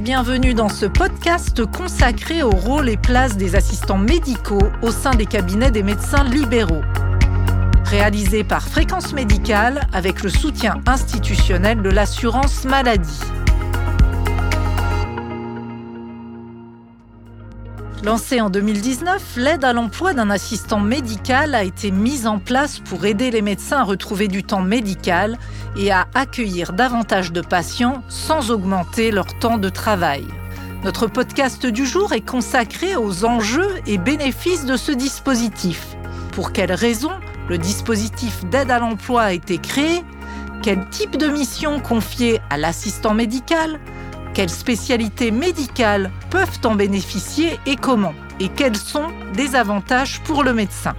bienvenue dans ce podcast consacré au rôle et place des assistants médicaux au sein des cabinets des médecins libéraux. Réalisé par Fréquence Médicale avec le soutien institutionnel de l'assurance maladie. Lancée en 2019, l'aide à l'emploi d'un assistant médical a été mise en place pour aider les médecins à retrouver du temps médical et à accueillir davantage de patients sans augmenter leur temps de travail. Notre podcast du jour est consacré aux enjeux et bénéfices de ce dispositif. Pour quelles raisons le dispositif d'aide à l'emploi a été créé? Quel type de mission confiée à l'assistant médical? Quelles spécialités médicales peuvent en bénéficier et comment Et quels sont des avantages pour le médecin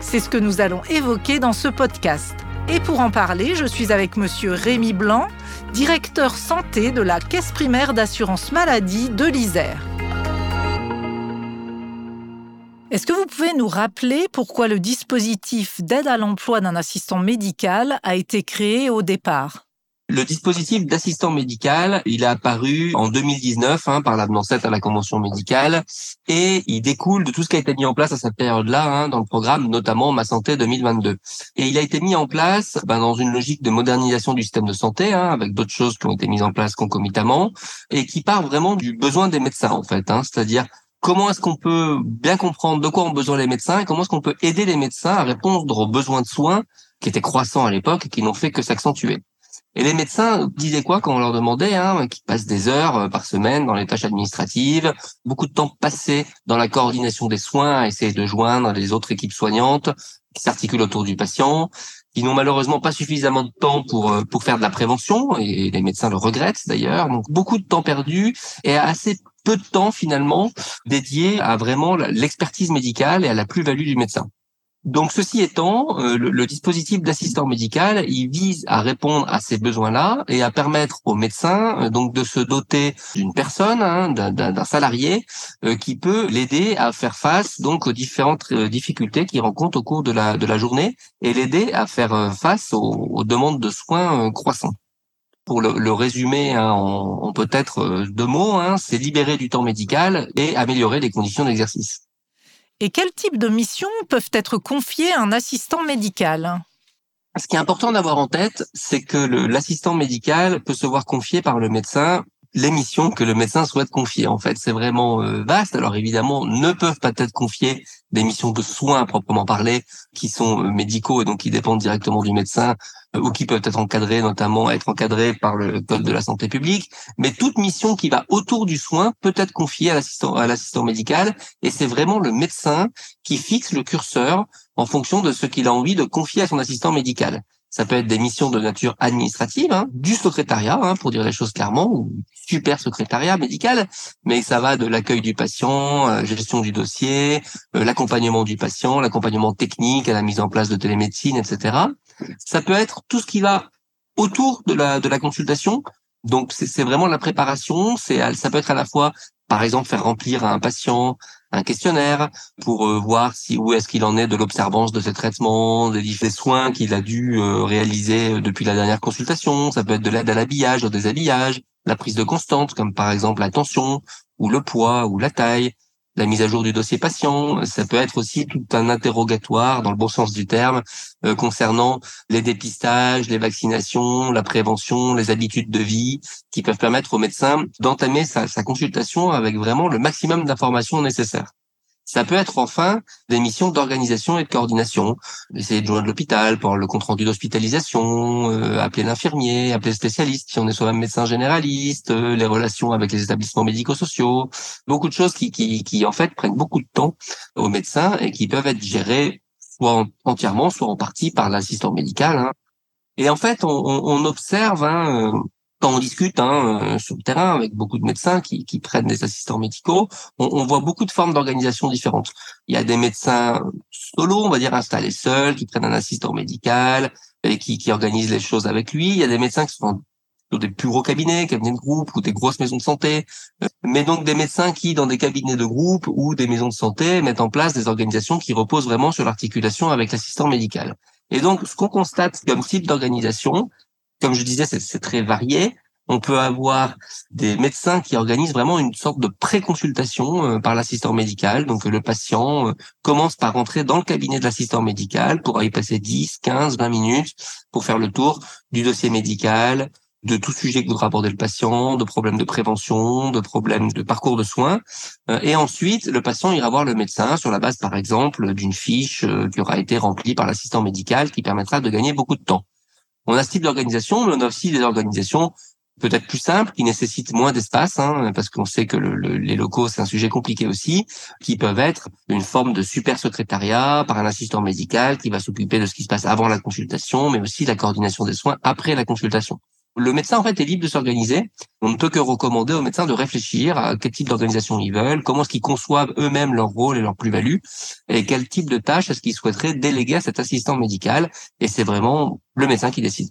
C'est ce que nous allons évoquer dans ce podcast. Et pour en parler, je suis avec monsieur Rémi Blanc, directeur santé de la Caisse primaire d'assurance maladie de l'Isère. Est-ce que vous pouvez nous rappeler pourquoi le dispositif d'aide à l'emploi d'un assistant médical a été créé au départ? Le dispositif d'assistant médical, il est apparu en 2019 hein, par l'avenant 7 à la convention médicale et il découle de tout ce qui a été mis en place à cette période-là hein, dans le programme, notamment Ma Santé 2022. Et il a été mis en place ben, dans une logique de modernisation du système de santé, hein, avec d'autres choses qui ont été mises en place concomitamment et qui part vraiment du besoin des médecins en fait, hein, c'est-à-dire comment est-ce qu'on peut bien comprendre de quoi ont besoin les médecins et comment est-ce qu'on peut aider les médecins à répondre aux besoins de soins qui étaient croissants à l'époque et qui n'ont fait que s'accentuer? Et les médecins disaient quoi quand on leur demandait hein, qu'ils passent des heures euh, par semaine dans les tâches administratives, beaucoup de temps passé dans la coordination des soins, à essayer de joindre les autres équipes soignantes qui s'articulent autour du patient, qui n'ont malheureusement pas suffisamment de temps pour euh, pour faire de la prévention et les médecins le regrettent d'ailleurs. Donc beaucoup de temps perdu et assez peu de temps finalement dédié à vraiment l'expertise médicale et à la plus-value du médecin. Donc, ceci étant, euh, le, dispositif d'assistant médical, il vise à répondre à ces besoins-là et à permettre aux médecins euh, donc de se doter d'une personne, hein, d'un salarié, euh, qui peut l'aider à faire face donc aux différentes difficultés qu'il rencontre au cours de la journée et l'aider à faire face aux, demandes de soins croissantes. Pour le, résumer hein, en, peut-être deux mots, hein, c'est libérer du temps médical et améliorer les conditions d'exercice. Et quel type de missions peuvent être confiées à un assistant médical? Ce qui est important d'avoir en tête, c'est que l'assistant médical peut se voir confier par le médecin les missions que le médecin souhaite confier. En fait, c'est vraiment euh, vaste. Alors évidemment, ne peuvent pas être confiées des missions de soins proprement parler, qui sont euh, médicaux et donc qui dépendent directement du médecin euh, ou qui peuvent être encadrés, notamment être encadrés par le code de la santé publique. Mais toute mission qui va autour du soin peut être confiée à l'assistant à l'assistant médical et c'est vraiment le médecin qui fixe le curseur en fonction de ce qu'il a envie de confier à son assistant médical. Ça peut être des missions de nature administrative, hein, du secrétariat, hein, pour dire les choses clairement, ou super secrétariat médical, mais ça va de l'accueil du patient, euh, gestion du dossier, euh, l'accompagnement du patient, l'accompagnement technique, à la mise en place de télémédecine, etc. Ça peut être tout ce qui va autour de la, de la consultation. Donc c'est vraiment la préparation. C'est ça peut être à la fois, par exemple, faire remplir à un patient un questionnaire pour euh, voir si où est-ce qu'il en est de l'observance de ses traitements, des, soins qu'il a dû euh, réaliser euh, depuis la dernière consultation. Ça peut être de l'aide à l'habillage, au déshabillage, la prise de constante, comme par exemple la tension ou le poids ou la taille, la mise à jour du dossier patient. Ça peut être aussi tout un interrogatoire, dans le bon sens du terme, concernant les dépistages, les vaccinations, la prévention, les habitudes de vie, qui peuvent permettre au médecin d'entamer sa, sa consultation avec vraiment le maximum d'informations nécessaires. Ça peut être enfin des missions d'organisation et de coordination. Essayer de joindre l'hôpital pour le compte rendu d'hospitalisation, euh, appeler l'infirmier, appeler le spécialiste si on est soi-même médecin généraliste, euh, les relations avec les établissements médico-sociaux. Beaucoup de choses qui, qui, qui, en fait, prennent beaucoup de temps aux médecins et qui peuvent être gérées soit entièrement, soit en partie par l'assistant médical. Hein. Et en fait, on, on observe hein, euh, quand on discute hein, euh, sur le terrain avec beaucoup de médecins qui, qui prennent des assistants médicaux, on, on voit beaucoup de formes d'organisation différentes. Il y a des médecins solo, on va dire installés seuls, qui prennent un assistant médical et qui, qui organisent les choses avec lui. Il y a des médecins qui sont dans des plus gros cabinets, cabinets de groupe ou des grosses maisons de santé, mais donc des médecins qui, dans des cabinets de groupe ou des maisons de santé, mettent en place des organisations qui reposent vraiment sur l'articulation avec l'assistant médical. Et donc, ce qu'on constate comme type d'organisation, comme je disais, c'est très varié. On peut avoir des médecins qui organisent vraiment une sorte de pré-consultation euh, par l'assistant médical. Donc le patient euh, commence par rentrer dans le cabinet de l'assistant médical pour y passer 10, 15, 20 minutes pour faire le tour du dossier médical, de tout sujet que voudra aborder le patient, de problèmes de prévention, de problèmes de parcours de soins. Euh, et ensuite, le patient ira voir le médecin sur la base, par exemple, d'une fiche qui aura été remplie par l'assistant médical qui permettra de gagner beaucoup de temps. On a ce type d'organisation, mais on a aussi des organisations peut-être plus simple, qui nécessite moins d'espace, hein, parce qu'on sait que le, les locaux, c'est un sujet compliqué aussi, qui peuvent être une forme de super secrétariat par un assistant médical qui va s'occuper de ce qui se passe avant la consultation, mais aussi la coordination des soins après la consultation. Le médecin, en fait, est libre de s'organiser. On ne peut que recommander aux médecins de réfléchir à quel type d'organisation ils veulent, comment est-ce qu'ils conçoivent eux-mêmes leur rôle et leur plus-value, et quel type de tâches est-ce qu'ils souhaiteraient déléguer à cet assistant médical. Et c'est vraiment le médecin qui décide.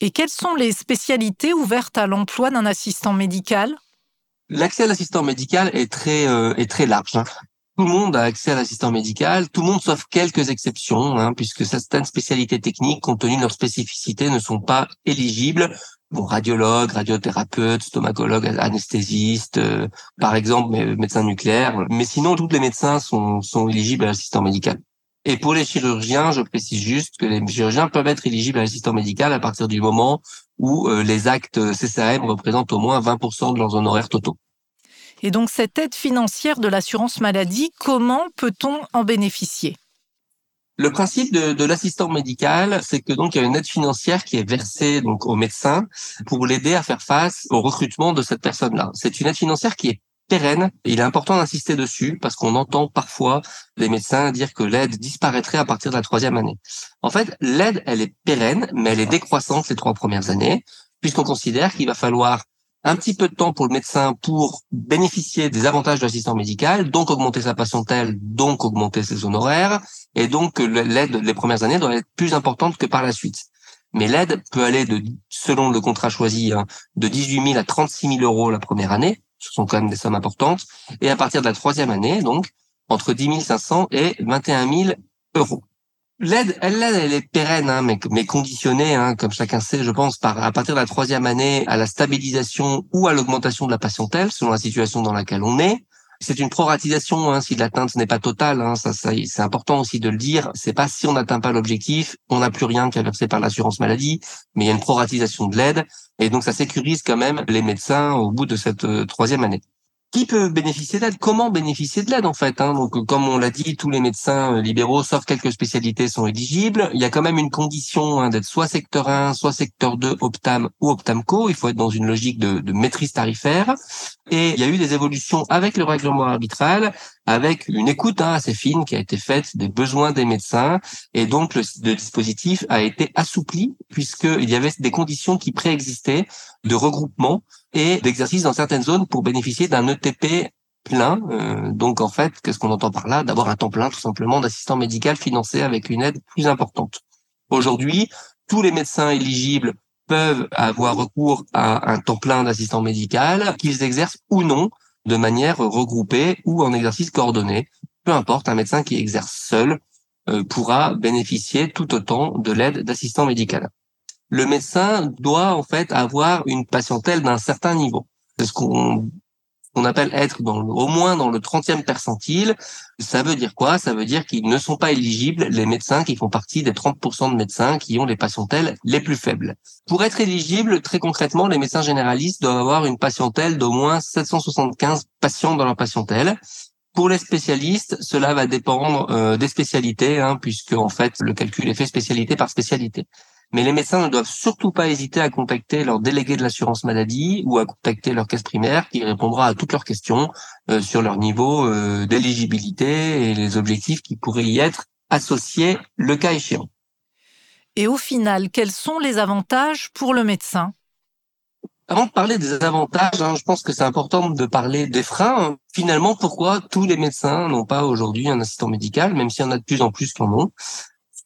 Et quelles sont les spécialités ouvertes à l'emploi d'un assistant médical? L'accès à l'assistant médical est très euh, est très large. Tout le monde a accès à l'assistant médical, tout le monde sauf quelques exceptions, hein, puisque certaines spécialités techniques, compte tenu de leur spécificité, ne sont pas éligibles. Bon, radiologue, radiothérapeute, stomatologue, anesthésiste, euh, par exemple, médecin nucléaire. Mais sinon, tous les médecins sont, sont éligibles à l'assistant médical. Et pour les chirurgiens, je précise juste que les chirurgiens peuvent être éligibles à l'assistant médical à partir du moment où euh, les actes CCAM représentent au moins 20% de leurs honoraires totaux. Et donc cette aide financière de l'assurance maladie, comment peut-on en bénéficier? Le principe de, de l'assistant médical, c'est que donc il y a une aide financière qui est versée donc au médecin pour l'aider à faire face au recrutement de cette personne-là. C'est une aide financière qui est pérenne. il est important d'insister dessus parce qu'on entend parfois les médecins dire que l'aide disparaîtrait à partir de la troisième année. En fait, l'aide, elle est pérenne, mais elle est décroissante les trois premières années, puisqu'on considère qu'il va falloir un petit peu de temps pour le médecin pour bénéficier des avantages de l'assistant médical, donc augmenter sa patientèle, donc augmenter ses honoraires, et donc l'aide les premières années doit être plus importante que par la suite. Mais l'aide peut aller de, selon le contrat choisi, hein, de 18 000 à 36 000 euros la première année, ce sont quand même des sommes importantes. Et à partir de la troisième année, donc, entre 10 500 et 21 000 euros. L'aide, elle, elle est pérenne, hein, mais, mais conditionnée, hein, comme chacun sait, je pense, par à partir de la troisième année à la stabilisation ou à l'augmentation de la patientèle, selon la situation dans laquelle on est. C'est une proratisation hein, si l'atteinte n'est pas totale. Hein, ça, ça c'est important aussi de le dire. C'est pas si on n'atteint pas l'objectif, on n'a plus rien qui est par l'assurance maladie, mais il y a une proratisation de l'aide et donc ça sécurise quand même les médecins au bout de cette euh, troisième année qui peut bénéficier d'aide Comment bénéficier de l'aide en fait hein Donc, comme on l'a dit, tous les médecins euh, libéraux, sauf quelques spécialités, sont éligibles. Il y a quand même une condition hein, d'être soit secteur 1, soit secteur 2, Optam ou Optamco. Il faut être dans une logique de, de maîtrise tarifaire. Et il y a eu des évolutions avec le règlement arbitral, avec une écoute hein, assez fine qui a été faite des besoins des médecins. Et donc, le, dispositif a été assoupli puisqu'il y avait des conditions qui préexistaient de regroupement et d'exercice dans certaines zones pour bénéficier d'un ETP plein. Euh, donc en fait, qu'est-ce qu'on entend par là? D'avoir un temps plein tout simplement d'assistant médical financé avec une aide plus importante. Aujourd'hui, tous les médecins éligibles peuvent avoir recours à un temps plein d'assistant médical, qu'ils exercent ou non de manière regroupée ou en exercice coordonné. Peu importe, un médecin qui exerce seul euh, pourra bénéficier tout autant de l'aide d'assistant médical le médecin doit en fait avoir une patientèle d'un certain niveau. C'est ce qu'on on appelle être dans au moins dans le 30e percentile. Ça veut dire quoi? Ça veut dire qu'ils ne sont pas éligibles les médecins qui font partie des 30% de médecins qui ont les patientèles les plus faibles. Pour être éligible, très concrètement, les médecins généralistes doivent avoir une patientèle d'au moins 775 patients dans leur patientèle. Pour les spécialistes, cela va dépendre euh, des spécialités, hein, puisque en fait le calcul est fait spécialité par spécialité. Mais les médecins ne doivent surtout pas hésiter à contacter leur délégué de l'assurance maladie ou à contacter leur caisse primaire qui répondra à toutes leurs questions euh, sur leur niveau euh, d'éligibilité et les objectifs qui pourraient y être associés le cas échéant. Et au final, quels sont les avantages pour le médecin? Avant de parler des avantages, hein, je pense que c'est important de parler des freins. Finalement, pourquoi tous les médecins n'ont pas aujourd'hui un assistant médical, même s'il y en a de plus en plus qui en ont?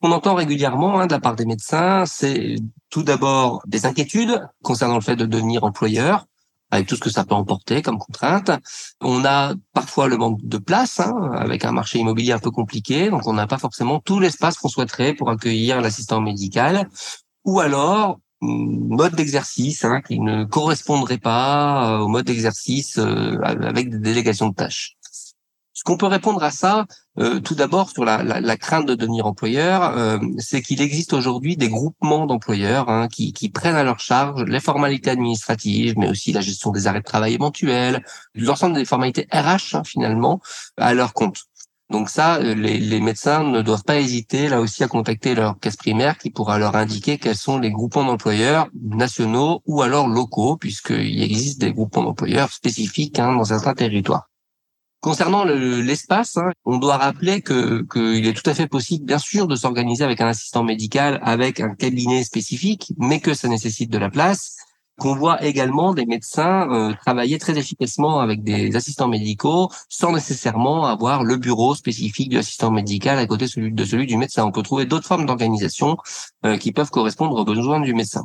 Qu'on entend régulièrement hein, de la part des médecins, c'est tout d'abord des inquiétudes concernant le fait de devenir employeur, avec tout ce que ça peut emporter comme contrainte. On a parfois le manque de place, hein, avec un marché immobilier un peu compliqué, donc on n'a pas forcément tout l'espace qu'on souhaiterait pour accueillir l'assistant médical. Ou alors, mode d'exercice hein, qui ne correspondrait pas au mode d'exercice avec des délégations de tâches. Ce qu'on peut répondre à ça, euh, tout d'abord sur la, crainte de devenir employeur, euh, c'est qu'il existe aujourd'hui des groupements d'employeurs hein, qui, prennent à leur charge les formalités administratives, mais aussi la gestion des arrêts de travail éventuels, l'ensemble des formalités RH hein, finalement à leur compte. Donc ça, euh, les, les, médecins ne doivent pas hésiter là aussi à contacter leur caisse primaire qui pourra leur indiquer quels sont les groupements d'employeurs nationaux ou alors locaux, puisqu'il existe des groupements d'employeurs spécifiques hein, dans certains territoires. Concernant l'espace, hein, on doit rappeler que qu'il est tout à fait possible, bien sûr, de s'organiser avec un assistant médical, avec un cabinet spécifique, mais que ça nécessite de la place. Qu'on voit également des médecins euh, travailler très efficacement avec des assistants médicaux, sans nécessairement avoir le bureau spécifique du assistant médical à côté de celui, du médecin. On peut trouver d'autres formes d'organisation euh, qui peuvent correspondre aux besoins du médecin.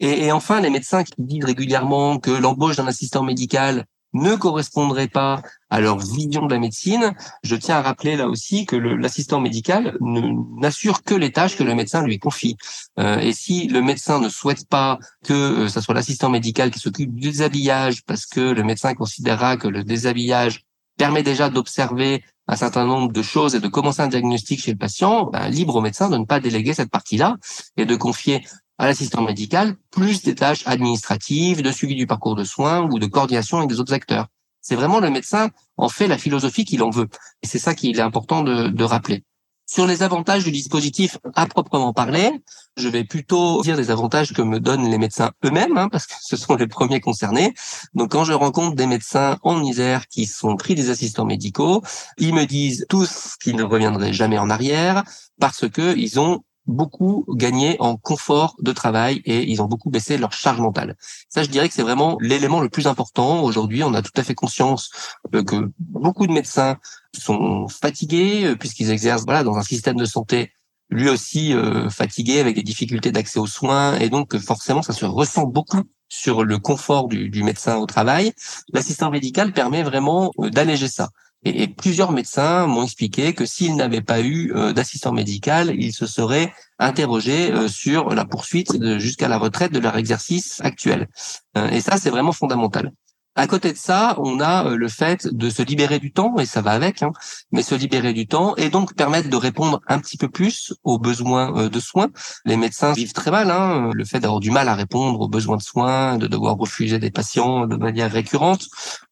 Et, et, enfin, les médecins qui disent régulièrement que l'embauche d'un assistant médical ne correspondraient pas à leur vision de la médecine, je tiens à rappeler là aussi que l'assistant médical n'assure que les tâches que le médecin lui confie. Euh, et si le médecin ne souhaite pas que euh, ce soit l'assistant médical qui s'occupe du déshabillage, parce que le médecin considérera que le déshabillage permet déjà d'observer un certain nombre de choses et de commencer un diagnostic chez le patient, ben, libre au médecin de ne pas déléguer cette partie-là et de confier à l'assistant médical, plus des tâches administratives, de suivi du parcours de soins ou de coordination avec des autres acteurs. C'est vraiment le médecin en fait la philosophie qu'il en veut. Et c'est ça qu'il est important de, de rappeler. Sur les avantages du dispositif à proprement parler, je vais plutôt dire des avantages que me donnent les médecins eux-mêmes, hein, parce que ce sont les premiers concernés. Donc quand je rencontre des médecins en Isère qui sont pris des assistants médicaux, ils me disent tous qu'ils ne reviendraient jamais en arrière parce que ils ont beaucoup gagné en confort de travail et ils ont beaucoup baissé leur charge mentale. Ça, je dirais que c'est vraiment l'élément le plus important. Aujourd'hui, on a tout à fait conscience euh, que beaucoup de médecins sont fatigués euh, puisqu'ils exercent voilà dans un système de santé lui aussi euh, fatigué avec des difficultés d'accès aux soins et donc forcément ça se ressent beaucoup sur le confort du, du médecin au travail. L'assistant médical permet vraiment d'alléger ça. Et, plusieurs médecins m'ont expliqué que s'ils n'avaient pas eu euh, d'assistant médical, ils se seraient interrogés euh, sur la poursuite jusqu'à la retraite de leur exercice actuel. Euh, et ça, c'est vraiment fondamental. À côté de ça, on a le fait de se libérer du temps, et ça va avec, hein, mais se libérer du temps et donc permettre de répondre un petit peu plus aux besoins de soins. Les médecins vivent très mal, hein, le fait d'avoir du mal à répondre aux besoins de soins, de devoir refuser des patients de manière récurrente,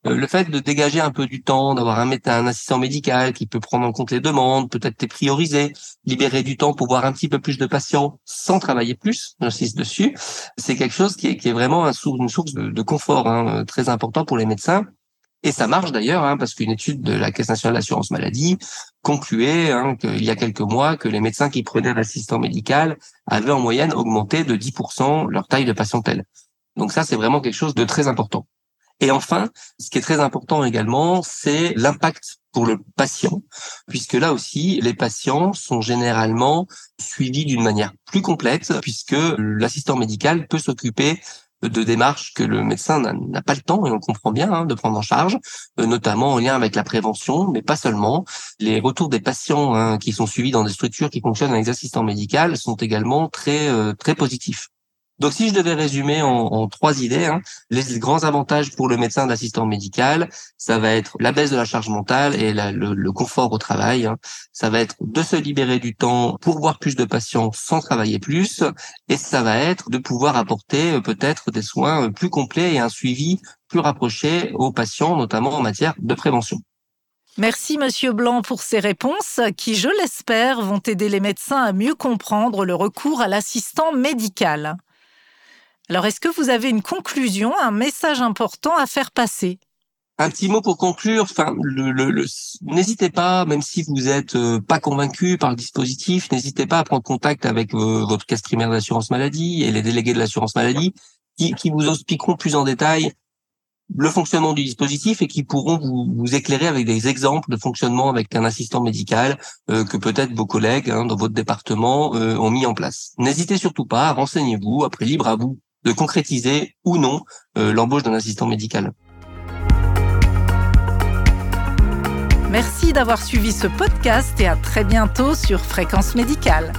le fait de dégager un peu du temps, d'avoir un, assistant médical qui peut prendre en compte les demandes, peut-être les prioriser, libérer du temps pour voir un petit peu plus de patients sans travailler plus, j'insiste dessus, c'est quelque chose qui est, vraiment un une source de, confort hein, très important pour les médecins. Et ça marche d'ailleurs, hein, parce qu'une étude de la Caisse nationale d'assurance maladie concluait hein, qu'il y a quelques mois que les médecins qui prenaient l'assistant médical avaient en moyenne augmenté de 10% leur taille de patientèle. Donc ça, c'est vraiment quelque chose de très important. Et enfin, ce qui est très important également, c'est l'impact pour le patient, puisque là aussi, les patients sont généralement suivis d'une manière plus complète, puisque l'assistant médical peut s'occuper de démarches que le médecin n'a pas le temps, et on comprend bien, hein, de prendre en charge, euh, notamment en lien avec la prévention, mais pas seulement. Les retours des patients hein, qui sont suivis dans des structures qui fonctionnent avec des assistants médicaux sont également très euh, très positifs. Donc, si je devais résumer en, trois idées, hein, les grands avantages pour le médecin d'assistant médical, ça va être la baisse de la charge mentale et le, confort au travail. Hein. Ça va être de se libérer du temps pour voir plus de patients sans travailler plus. Et ça va être de pouvoir apporter euh, peut-être des soins euh, plus complets et un suivi plus rapproché aux patients, notamment en matière de prévention. Merci Monsieur Blanc pour ces réponses qui, je l'espère, vont aider les médecins à mieux comprendre le recours à l'assistant médical. Alors, est-ce que vous avez une conclusion, un message important à faire passer? Un petit mot pour conclure. Enfin, n'hésitez pas, même si vous êtes euh, pas convaincu par le dispositif, n'hésitez pas à prendre contact avec euh, votre caisse d'assurance maladie et les délégués de l'assurance maladie, qui, qui, vous expliqueront plus en détail le fonctionnement du dispositif et qui pourront vous, vous, éclairer avec des exemples de fonctionnement avec un assistant médical euh, que peut-être vos collègues hein, dans votre département ont mis en place. N'hésitez surtout pas, renseignez-vous. Après, libre à vous de concrétiser ou non euh, l'embauche d'un assistant médical. Merci d'avoir suivi ce podcast et à très bientôt sur Fréquence Médicale.